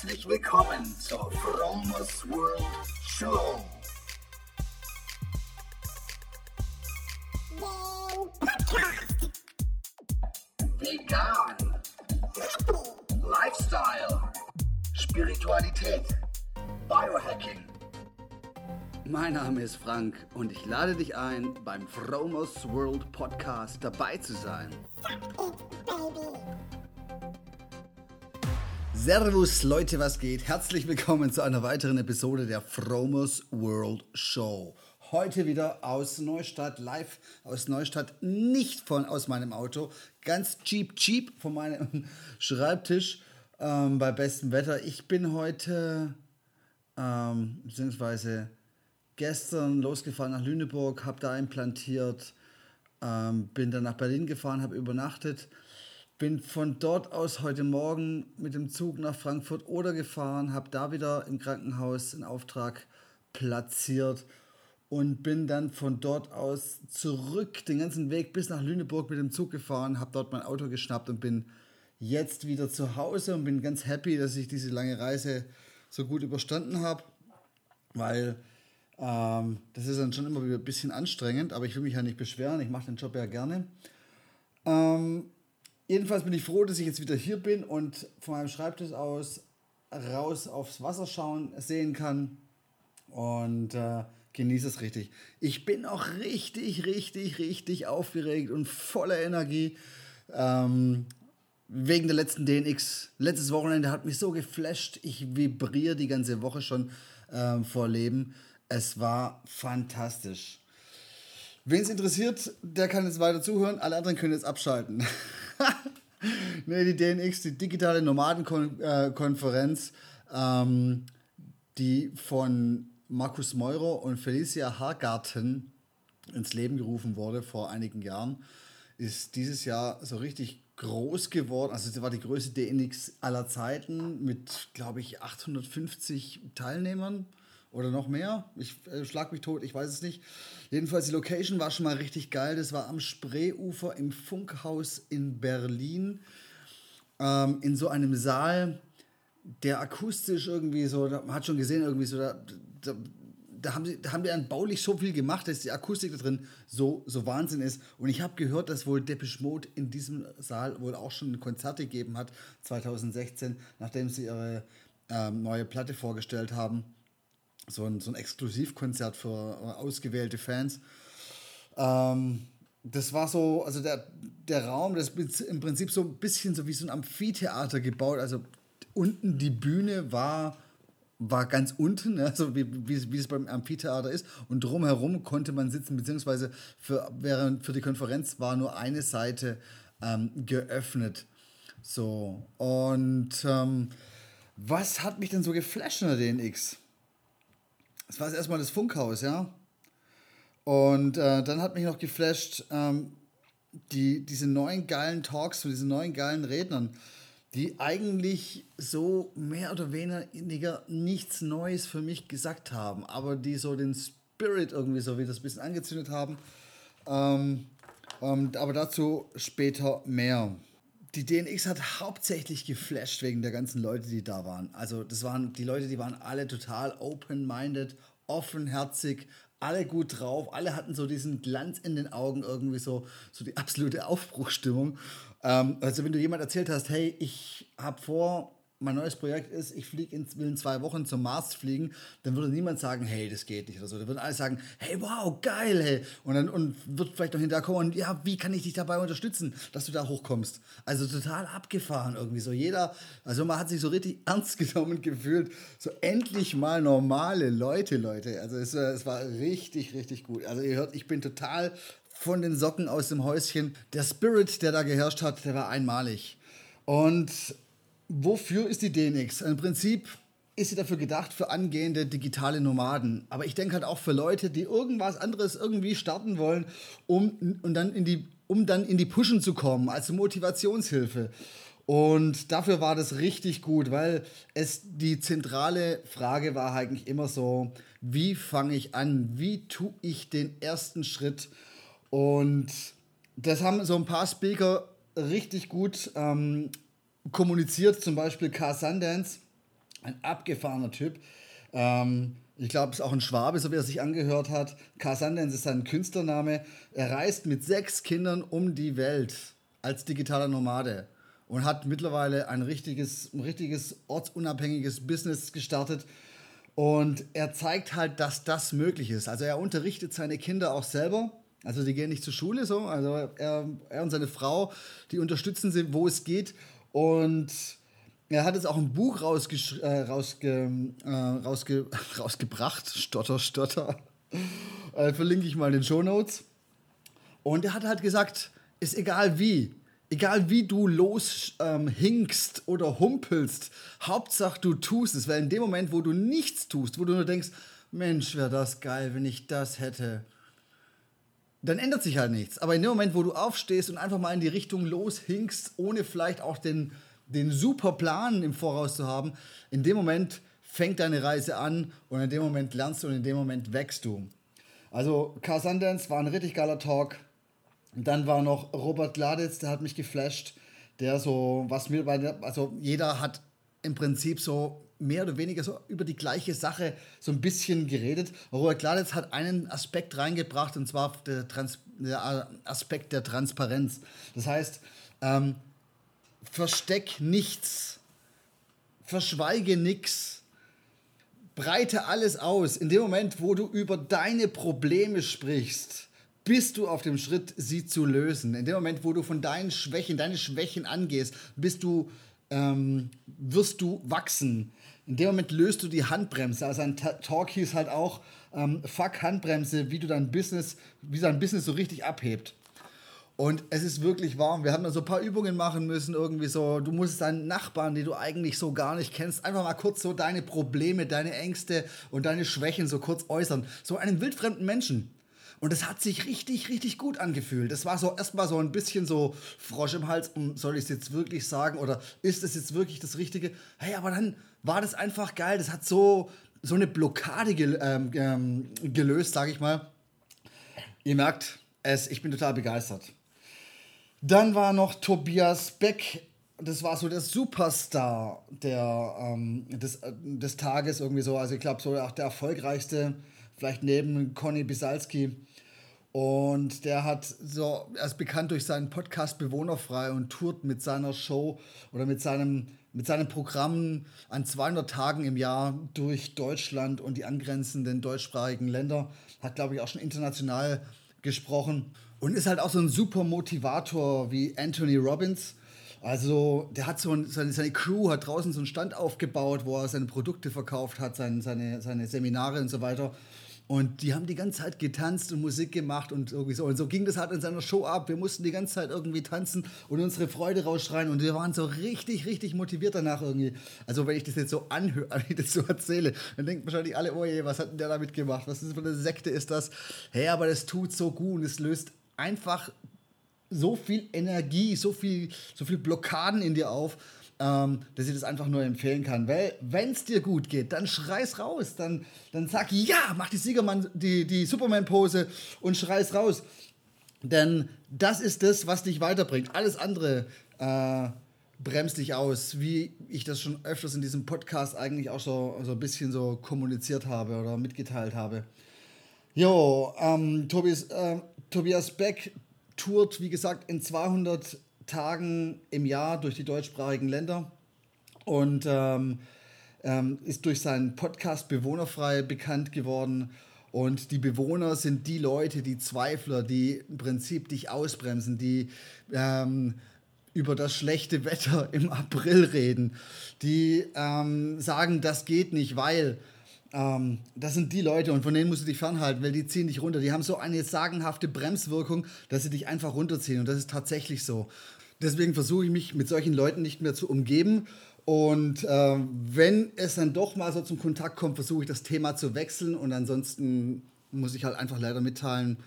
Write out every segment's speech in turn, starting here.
Herzlich willkommen zur Fromers World Show. Vegan. Lifestyle. Spiritualität. Biohacking. Mein Name ist Frank und ich lade dich ein, beim Fromers World Podcast dabei zu sein. Servus Leute, was geht? Herzlich willkommen zu einer weiteren Episode der Fromers World Show. Heute wieder aus Neustadt, live aus Neustadt, nicht von aus meinem Auto, ganz cheap, cheap von meinem Schreibtisch ähm, bei bestem Wetter. Ich bin heute, ähm, beziehungsweise gestern losgefahren nach Lüneburg, habe da implantiert, ähm, bin dann nach Berlin gefahren, habe übernachtet, bin von dort aus heute Morgen mit dem Zug nach Frankfurt oder gefahren, habe da wieder im Krankenhaus einen Auftrag platziert und bin dann von dort aus zurück den ganzen Weg bis nach Lüneburg mit dem Zug gefahren, habe dort mein Auto geschnappt und bin jetzt wieder zu Hause und bin ganz happy, dass ich diese lange Reise so gut überstanden habe, weil ähm, das ist dann schon immer wieder ein bisschen anstrengend, aber ich will mich ja nicht beschweren, ich mache den Job ja gerne. Ähm, jedenfalls bin ich froh, dass ich jetzt wieder hier bin und von meinem Schreibtisch aus raus aufs Wasser schauen sehen kann und äh, genieße es richtig. Ich bin auch richtig, richtig, richtig aufgeregt und voller Energie. Ähm, wegen der letzten DNX. Letztes Wochenende hat mich so geflasht. Ich vibriere die ganze Woche schon ähm, vor Leben. Es war fantastisch. Wen es interessiert, der kann jetzt weiter zuhören. Alle anderen können jetzt abschalten. nee, die DNX, die digitale Nomadenkonferenz, ähm, die von Markus Meurer und Felicia Hargarten ins Leben gerufen wurde vor einigen Jahren, ist dieses Jahr so richtig groß geworden. Also sie war die größte DNX aller Zeiten mit, glaube ich, 850 Teilnehmern oder noch mehr. Ich äh, schlag mich tot, ich weiß es nicht. Jedenfalls die Location war schon mal richtig geil. Das war am Spreeufer im Funkhaus in Berlin ähm, in so einem Saal, der akustisch irgendwie so, man hat schon gesehen irgendwie so, da, da, da haben, sie, da haben die dann baulich so viel gemacht, dass die Akustik da drin so, so Wahnsinn ist. Und ich habe gehört, dass wohl Depeche Mode in diesem Saal wohl auch schon Konzerte gegeben hat, 2016, nachdem sie ihre ähm, neue Platte vorgestellt haben. So ein, so ein Exklusivkonzert für äh, ausgewählte Fans. Ähm, das war so, also der, der Raum, das ist im Prinzip so ein bisschen so wie so ein Amphitheater gebaut. Also unten die Bühne war war ganz unten, also wie, wie, wie es beim Amphitheater ist. Und drumherum konnte man sitzen, beziehungsweise für, während, für die Konferenz war nur eine Seite ähm, geöffnet. So, und ähm, was hat mich denn so geflasht in der DNX? Das war erstmal das Funkhaus, ja. Und äh, dann hat mich noch geflasht ähm, die, diese neuen geilen Talks von diesen neuen geilen Rednern die eigentlich so mehr oder weniger nichts Neues für mich gesagt haben, aber die so den Spirit irgendwie so wieder ein bisschen angezündet haben. Ähm, ähm, aber dazu später mehr. Die DNX hat hauptsächlich geflasht wegen der ganzen Leute, die da waren. Also das waren die Leute, die waren alle total open-minded, offenherzig, alle gut drauf, alle hatten so diesen Glanz in den Augen, irgendwie so, so die absolute Aufbruchstimmung. Ähm, also wenn du jemand erzählt hast, hey, ich habe vor, mein neues Projekt ist, ich flieg in, will in zwei Wochen zum Mars fliegen, dann würde niemand sagen, hey, das geht nicht oder so. Da würden alle sagen, hey, wow, geil, hey. Und dann und wird vielleicht noch hinterher kommen und ja, wie kann ich dich dabei unterstützen, dass du da hochkommst? Also total abgefahren irgendwie so. Jeder, also man hat sich so richtig ernst genommen gefühlt. So endlich mal normale Leute, Leute. Also es, es war richtig, richtig gut. Also ihr hört, ich bin total von den Socken aus dem Häuschen. Der Spirit, der da geherrscht hat, der war einmalig. Und wofür ist die DNX? Im Prinzip ist sie dafür gedacht für angehende digitale Nomaden. Aber ich denke halt auch für Leute, die irgendwas anderes irgendwie starten wollen, um, und dann in die, um dann in die Pushen zu kommen, als Motivationshilfe. Und dafür war das richtig gut, weil es die zentrale Frage war eigentlich immer so, wie fange ich an? Wie tue ich den ersten Schritt? Und das haben so ein paar Speaker richtig gut ähm, kommuniziert, zum Beispiel Car Sundance Ein abgefahrener Typ. Ähm, ich glaube, es ist auch ein Schwabe, so wie er sich angehört hat. Carsandens ist sein Künstlername. Er reist mit sechs Kindern um die Welt als digitaler Nomade und hat mittlerweile ein richtiges, ein richtiges ortsunabhängiges Business gestartet. Und er zeigt halt, dass das möglich ist. Also er unterrichtet seine Kinder auch selber. Also die gehen nicht zur Schule so. Also er, er und seine Frau, die unterstützen sie, wo es geht. Und er hat jetzt auch ein Buch rausge äh, rausge äh, rausge rausgebracht. Stotter, Stotter. äh, verlinke ich mal in den Show Notes. Und er hat halt gesagt, ist egal wie, egal wie du loshinkst ähm, oder humpelst, Hauptsache du tust es, weil in dem Moment, wo du nichts tust, wo du nur denkst, Mensch, wäre das geil, wenn ich das hätte, dann ändert sich halt nichts. Aber in dem Moment, wo du aufstehst und einfach mal in die Richtung loshinkst, ohne vielleicht auch den, den super Plan im Voraus zu haben, in dem Moment fängt deine Reise an und in dem Moment lernst du und in dem Moment wächst du. Also Car Sundance war ein richtig geiler Talk. Dann war noch Robert Gladitz, der hat mich geflasht, der so, was mir bei der, also jeder hat im Prinzip so mehr oder weniger so über die gleiche Sache so ein bisschen geredet. Robert Gladitz hat einen Aspekt reingebracht und zwar der, Trans der Aspekt der Transparenz. Das heißt, ähm, versteck nichts, verschweige nichts, breite alles aus. In dem Moment, wo du über deine Probleme sprichst, bist du auf dem Schritt, sie zu lösen. In dem Moment, wo du von deinen Schwächen, deine Schwächen angehst, bist du, ähm, wirst du wachsen. In dem Moment löst du die Handbremse. Also ein Talk hieß halt auch, ähm, fuck Handbremse, wie du dein Business, wie dein Business so richtig abhebt. Und es ist wirklich warm. Wir haben da so ein paar Übungen machen müssen, irgendwie so. Du musst deinen Nachbarn, die du eigentlich so gar nicht kennst, einfach mal kurz so deine Probleme, deine Ängste und deine Schwächen so kurz äußern. So einem wildfremden Menschen. Und es hat sich richtig, richtig gut angefühlt. Das war so erstmal so ein bisschen so Frosch im Hals, soll ich es jetzt wirklich sagen oder ist es jetzt wirklich das Richtige? Hey, aber dann war das einfach geil. Das hat so, so eine Blockade gel ähm, ähm, gelöst, sage ich mal. Ihr merkt es, ich bin total begeistert. Dann war noch Tobias Beck. Das war so der Superstar der, ähm, des, des Tages irgendwie so. Also ich glaube, so auch der erfolgreichste, vielleicht neben Conny Bisalski. Und der hat so, er ist bekannt durch seinen Podcast Bewohnerfrei und tourt mit seiner Show oder mit seinem, mit seinem Programm an 200 Tagen im Jahr durch Deutschland und die angrenzenden deutschsprachigen Länder. Hat, glaube ich, auch schon international gesprochen und ist halt auch so ein super Motivator wie Anthony Robbins. Also der hat so ein, seine, seine Crew hat draußen so einen Stand aufgebaut, wo er seine Produkte verkauft hat, seine, seine, seine Seminare und so weiter. Und die haben die ganze Zeit getanzt und Musik gemacht und irgendwie so. Und so ging das halt in seiner Show ab. Wir mussten die ganze Zeit irgendwie tanzen und unsere Freude rausschreien. Und wir waren so richtig, richtig motiviert danach irgendwie. Also, wenn ich das jetzt so anhöre, wenn ich das so erzähle, dann denken wahrscheinlich alle, oh je, was hat denn der damit gemacht? Was ist für eine Sekte ist das? Hey, aber das tut so gut und es löst einfach so viel Energie, so viel, so viel Blockaden in dir auf ähm, dass ich das einfach nur empfehlen kann. Weil, wenn es dir gut geht, dann schrei's raus. Dann, dann sag ja, mach die Siegermann, die, die Superman-Pose und schrei's raus. Denn das ist das, was dich weiterbringt. Alles andere äh, bremst dich aus, wie ich das schon öfters in diesem Podcast eigentlich auch so, so ein bisschen so kommuniziert habe oder mitgeteilt habe. Jo, ähm, Tobias, äh, Tobias Beck tourt, wie gesagt, in 200 Tagen im Jahr durch die deutschsprachigen Länder und ähm, ähm, ist durch seinen Podcast Bewohnerfrei bekannt geworden. Und die Bewohner sind die Leute, die Zweifler, die im Prinzip dich ausbremsen, die ähm, über das schlechte Wetter im April reden, die ähm, sagen, das geht nicht, weil ähm, das sind die Leute und von denen musst du dich fernhalten, weil die ziehen dich runter. Die haben so eine sagenhafte Bremswirkung, dass sie dich einfach runterziehen und das ist tatsächlich so. Deswegen versuche ich mich mit solchen Leuten nicht mehr zu umgeben. Und äh, wenn es dann doch mal so zum Kontakt kommt, versuche ich das Thema zu wechseln. Und ansonsten muss ich halt einfach leider mitteilen,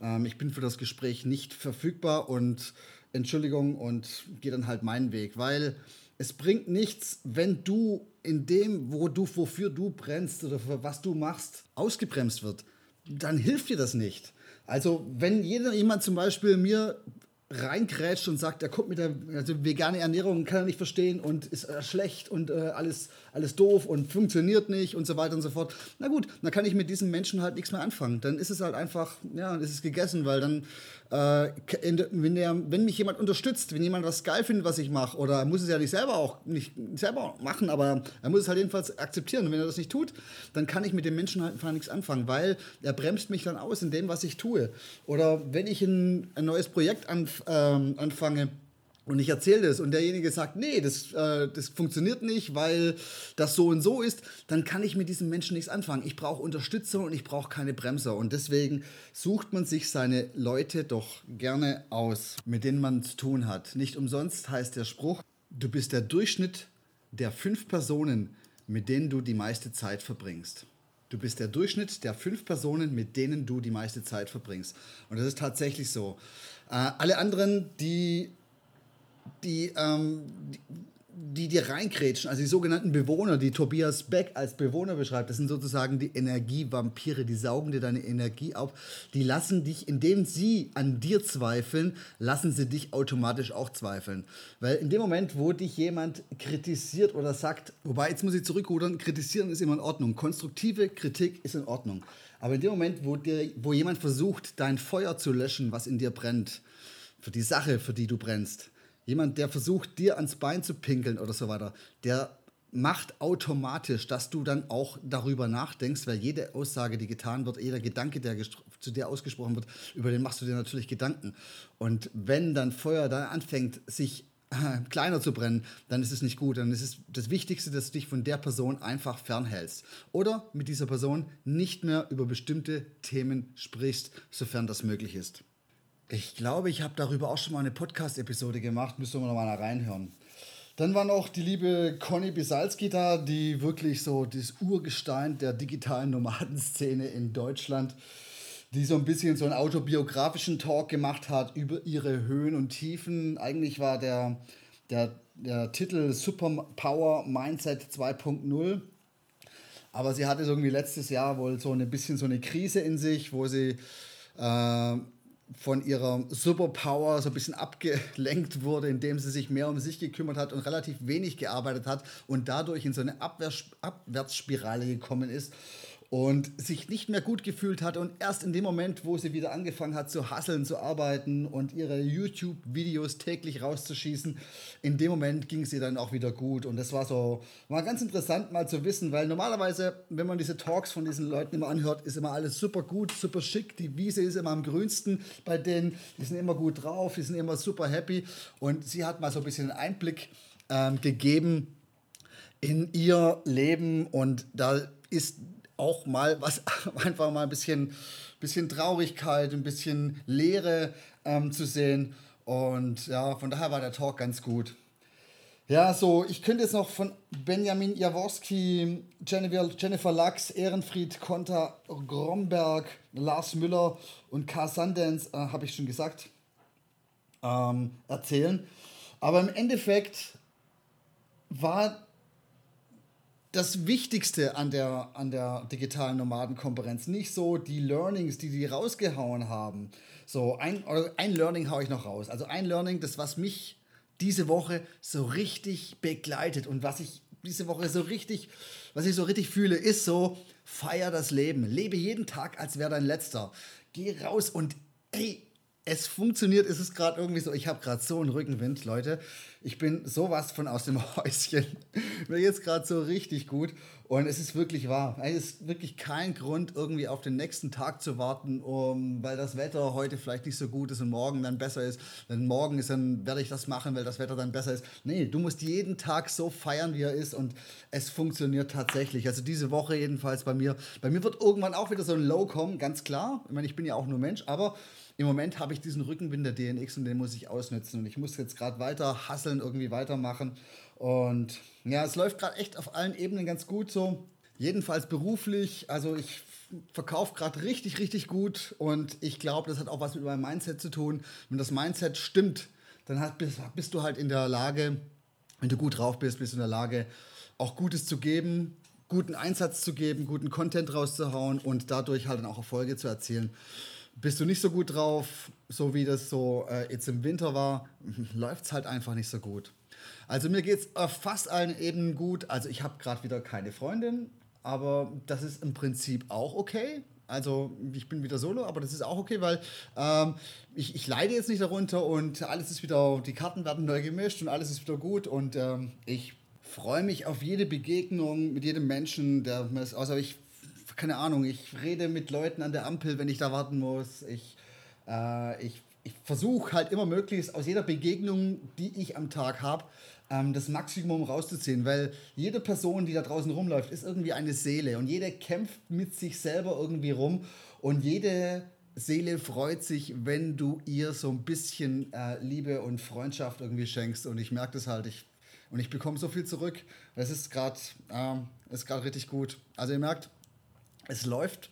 ähm, ich bin für das Gespräch nicht verfügbar und Entschuldigung und gehe dann halt meinen Weg. Weil es bringt nichts, wenn du in dem, wo du, wofür du brennst oder für was du machst, ausgebremst wird. Dann hilft dir das nicht. Also wenn jeder, jemand zum Beispiel mir reingrätscht und sagt, er kommt mit der also vegane Ernährung, kann er nicht verstehen und ist äh, schlecht und äh, alles, alles doof und funktioniert nicht und so weiter und so fort. Na gut, dann kann ich mit diesem Menschen halt nichts mehr anfangen. Dann ist es halt einfach, ja, ist es gegessen, weil dann, äh, wenn, der, wenn mich jemand unterstützt, wenn jemand was geil findet, was ich mache, oder er muss es ja nicht selber auch nicht selber machen, aber er muss es halt jedenfalls akzeptieren. Und wenn er das nicht tut, dann kann ich mit dem Menschen halt einfach nichts anfangen, weil er bremst mich dann aus in dem, was ich tue. Oder wenn ich ein, ein neues Projekt anfange, ähm, anfange und ich erzähle das und derjenige sagt, nee, das, äh, das funktioniert nicht, weil das so und so ist, dann kann ich mit diesem Menschen nichts anfangen. Ich brauche Unterstützung und ich brauche keine Bremser. Und deswegen sucht man sich seine Leute doch gerne aus, mit denen man zu tun hat. Nicht umsonst heißt der Spruch, du bist der Durchschnitt der fünf Personen, mit denen du die meiste Zeit verbringst. Du bist der Durchschnitt der fünf Personen, mit denen du die meiste Zeit verbringst. Und das ist tatsächlich so. Äh, alle anderen, die, die, ähm, die, die dir reinkrätschen, also die sogenannten Bewohner, die Tobias Beck als Bewohner beschreibt, das sind sozusagen die Energievampire, die saugen dir deine Energie auf, die lassen dich, indem sie an dir zweifeln, lassen sie dich automatisch auch zweifeln. Weil in dem Moment, wo dich jemand kritisiert oder sagt, wobei jetzt muss ich zurückrudern, kritisieren ist immer in Ordnung, konstruktive Kritik ist in Ordnung. Aber in dem Moment, wo, dir, wo jemand versucht, dein Feuer zu löschen, was in dir brennt, für die Sache, für die du brennst, jemand, der versucht, dir ans Bein zu pinkeln oder so weiter, der macht automatisch, dass du dann auch darüber nachdenkst, weil jede Aussage, die getan wird, jeder Gedanke, der zu dir ausgesprochen wird, über den machst du dir natürlich Gedanken. Und wenn dann Feuer dann anfängt, sich kleiner zu brennen, dann ist es nicht gut. Dann ist es das Wichtigste, dass du dich von der Person einfach fernhältst. Oder mit dieser Person nicht mehr über bestimmte Themen sprichst, sofern das möglich ist. Ich glaube, ich habe darüber auch schon mal eine Podcast-Episode gemacht, müssen wir noch mal reinhören. Dann war noch die liebe Conny Bisalski da, die wirklich so das Urgestein der digitalen Nomadenszene in Deutschland die so ein bisschen so einen autobiografischen Talk gemacht hat über ihre Höhen und Tiefen. Eigentlich war der, der, der Titel Superpower Mindset 2.0. Aber sie hatte irgendwie letztes Jahr wohl so ein bisschen so eine Krise in sich, wo sie äh, von ihrer Superpower so ein bisschen abgelenkt wurde, indem sie sich mehr um sich gekümmert hat und relativ wenig gearbeitet hat und dadurch in so eine Abwärts Abwärtsspirale gekommen ist und sich nicht mehr gut gefühlt hat und erst in dem Moment, wo sie wieder angefangen hat zu hasseln, zu arbeiten und ihre YouTube-Videos täglich rauszuschießen, in dem Moment ging sie dann auch wieder gut. Und das war so, war ganz interessant mal zu wissen, weil normalerweise, wenn man diese Talks von diesen Leuten immer anhört, ist immer alles super gut, super schick, die Wiese ist immer am grünsten bei denen, die sind immer gut drauf, die sind immer super happy. Und sie hat mal so ein bisschen einen Einblick ähm, gegeben in ihr Leben. Und da ist auch mal was, einfach mal ein bisschen, bisschen Traurigkeit, ein bisschen Leere ähm, zu sehen. Und ja, von daher war der Talk ganz gut. Ja, so, ich könnte jetzt noch von Benjamin Jaworski, Jennifer, Lachs, Ehrenfried Konter, Gromberg, Lars Müller und K. Sundance, äh, habe ich schon gesagt, ähm, erzählen. Aber im Endeffekt war das Wichtigste an der, an der digitalen Nomadenkonferenz. Nicht so die Learnings, die die rausgehauen haben. So, ein, ein Learning haue ich noch raus. Also ein Learning, das was mich diese Woche so richtig begleitet und was ich diese Woche so richtig, was ich so richtig fühle, ist so, feier das Leben. Lebe jeden Tag, als wäre dein letzter. Geh raus und ey, es funktioniert, ist es gerade irgendwie so. Ich habe gerade so einen Rückenwind, Leute. Ich bin sowas von aus dem Häuschen. Mir jetzt gerade so richtig gut. Und es ist wirklich wahr. Es ist wirklich kein Grund, irgendwie auf den nächsten Tag zu warten, um, weil das Wetter heute vielleicht nicht so gut ist und morgen dann besser ist. Denn morgen ist dann, werde ich das machen, weil das Wetter dann besser ist. Nee, du musst jeden Tag so feiern, wie er ist. Und es funktioniert tatsächlich. Also diese Woche jedenfalls bei mir. Bei mir wird irgendwann auch wieder so ein Low kommen, ganz klar. Ich meine, ich bin ja auch nur Mensch, aber im Moment habe ich diesen Rückenwind der DNX und den muss ich ausnutzen. Und ich muss jetzt gerade weiter hasseln, irgendwie weitermachen. Und ja, es läuft gerade echt auf allen Ebenen ganz gut so. Jedenfalls beruflich. Also ich verkaufe gerade richtig, richtig gut. Und ich glaube, das hat auch was mit meinem Mindset zu tun. Wenn das Mindset stimmt, dann hat, bist, bist du halt in der Lage, wenn du gut drauf bist, bist du in der Lage, auch Gutes zu geben, guten Einsatz zu geben, guten Content rauszuhauen und dadurch halt dann auch Erfolge zu erzielen. Bist du nicht so gut drauf, so wie das so äh, jetzt im Winter war, läuft es halt einfach nicht so gut. Also mir geht es auf fast allen Ebenen gut. Also ich habe gerade wieder keine Freundin, aber das ist im Prinzip auch okay. Also ich bin wieder solo, aber das ist auch okay, weil ähm, ich, ich leide jetzt nicht darunter und alles ist wieder, die Karten werden neu gemischt und alles ist wieder gut und ähm, ich freue mich auf jede Begegnung mit jedem Menschen, der außer ich keine Ahnung, ich rede mit Leuten an der Ampel, wenn ich da warten muss. Ich, äh, ich, ich versuche halt immer möglichst aus jeder Begegnung, die ich am Tag habe, ähm, das Maximum rauszuziehen, weil jede Person, die da draußen rumläuft, ist irgendwie eine Seele und jeder kämpft mit sich selber irgendwie rum und jede Seele freut sich, wenn du ihr so ein bisschen äh, Liebe und Freundschaft irgendwie schenkst und ich merke das halt, ich, und ich bekomme so viel zurück. Das ist gerade ähm, richtig gut. Also ihr merkt, es läuft.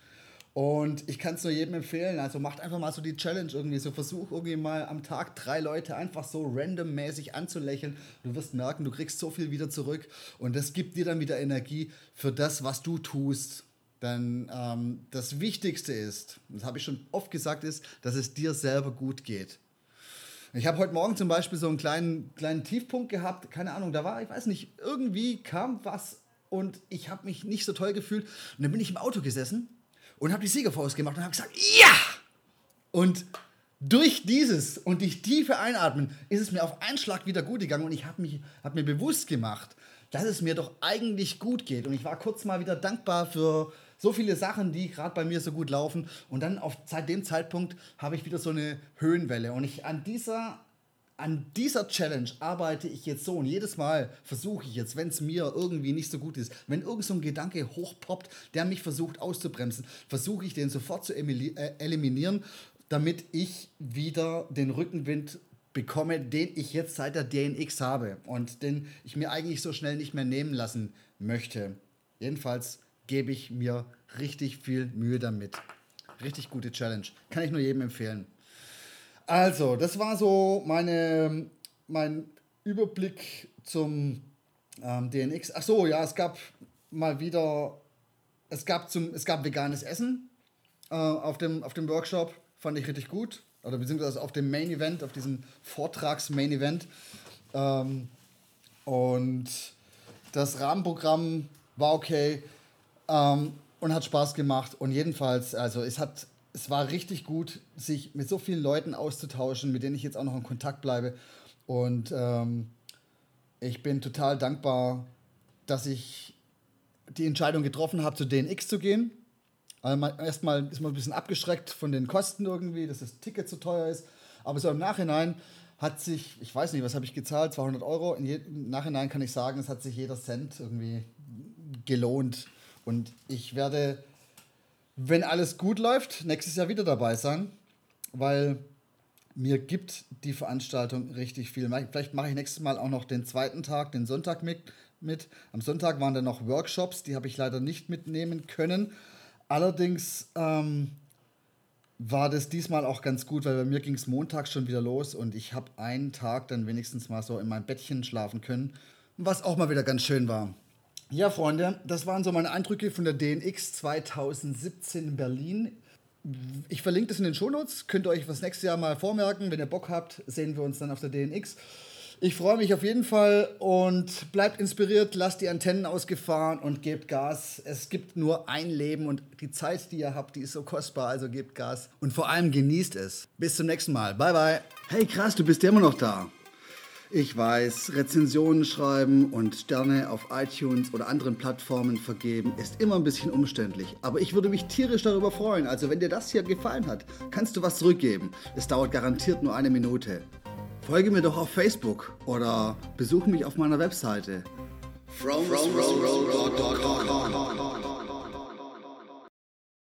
Und ich kann es nur jedem empfehlen. Also macht einfach mal so die Challenge irgendwie. So versuch irgendwie mal am Tag drei Leute einfach so randommäßig anzulächeln. Du wirst merken, du kriegst so viel wieder zurück. Und das gibt dir dann wieder Energie für das, was du tust. Denn ähm, das Wichtigste ist, das habe ich schon oft gesagt, ist, dass es dir selber gut geht. Ich habe heute Morgen zum Beispiel so einen kleinen, kleinen Tiefpunkt gehabt. Keine Ahnung, da war, ich weiß nicht, irgendwie kam was und ich habe mich nicht so toll gefühlt. Und dann bin ich im Auto gesessen und habe die Siegerfaust gemacht und habe gesagt, ja! Und durch dieses und durch tiefe Einatmen ist es mir auf einen Schlag wieder gut gegangen und ich habe hab mir bewusst gemacht, dass es mir doch eigentlich gut geht. Und ich war kurz mal wieder dankbar für so viele Sachen, die gerade bei mir so gut laufen. Und dann auf, seit dem Zeitpunkt habe ich wieder so eine Höhenwelle. Und ich an dieser an dieser Challenge arbeite ich jetzt so und jedes Mal versuche ich jetzt, wenn es mir irgendwie nicht so gut ist, wenn irgend so ein Gedanke hochpoppt, der mich versucht auszubremsen, versuche ich den sofort zu äh, eliminieren, damit ich wieder den Rückenwind bekomme, den ich jetzt seit der DNX habe und den ich mir eigentlich so schnell nicht mehr nehmen lassen möchte. Jedenfalls gebe ich mir richtig viel Mühe damit. Richtig gute Challenge. Kann ich nur jedem empfehlen. Also, das war so meine, mein Überblick zum ähm, DNX. Ach so, ja, es gab mal wieder, es gab, zum, es gab veganes Essen äh, auf, dem, auf dem Workshop. Fand ich richtig gut. Oder beziehungsweise auf dem Main Event, auf diesem Vortrags-Main Event. Ähm, und das Rahmenprogramm war okay ähm, und hat Spaß gemacht. Und jedenfalls, also es hat es war richtig gut, sich mit so vielen Leuten auszutauschen, mit denen ich jetzt auch noch in Kontakt bleibe. Und ähm, ich bin total dankbar, dass ich die Entscheidung getroffen habe, zu DNX zu gehen. Also erstmal ist man ein bisschen abgeschreckt von den Kosten irgendwie, dass das Ticket zu teuer ist. Aber so im Nachhinein hat sich, ich weiß nicht, was habe ich gezahlt, 200 Euro. Im Nachhinein kann ich sagen, es hat sich jeder Cent irgendwie gelohnt. Und ich werde wenn alles gut läuft, nächstes Jahr wieder dabei sein, weil mir gibt die Veranstaltung richtig viel. Vielleicht mache ich nächstes Mal auch noch den zweiten Tag, den Sonntag mit. mit. Am Sonntag waren dann noch Workshops, die habe ich leider nicht mitnehmen können. Allerdings ähm, war das diesmal auch ganz gut, weil bei mir ging es montags schon wieder los und ich habe einen Tag dann wenigstens mal so in meinem Bettchen schlafen können, was auch mal wieder ganz schön war. Ja, Freunde, das waren so meine Eindrücke von der DNX 2017 in Berlin. Ich verlinke das in den Shownotes. Könnt ihr euch das nächste Jahr mal vormerken. Wenn ihr Bock habt, sehen wir uns dann auf der DNX. Ich freue mich auf jeden Fall und bleibt inspiriert, lasst die Antennen ausgefahren und gebt Gas. Es gibt nur ein Leben und die Zeit, die ihr habt, die ist so kostbar, also gebt Gas. Und vor allem genießt es. Bis zum nächsten Mal. Bye, bye. Hey, krass, du bist ja immer noch da. Ich weiß, Rezensionen schreiben und Sterne auf iTunes oder anderen Plattformen vergeben ist immer ein bisschen umständlich. Aber ich würde mich tierisch darüber freuen. Also wenn dir das hier gefallen hat, kannst du was zurückgeben. Es dauert garantiert nur eine Minute. Folge mir doch auf Facebook oder besuche mich auf meiner Webseite. From, from, from,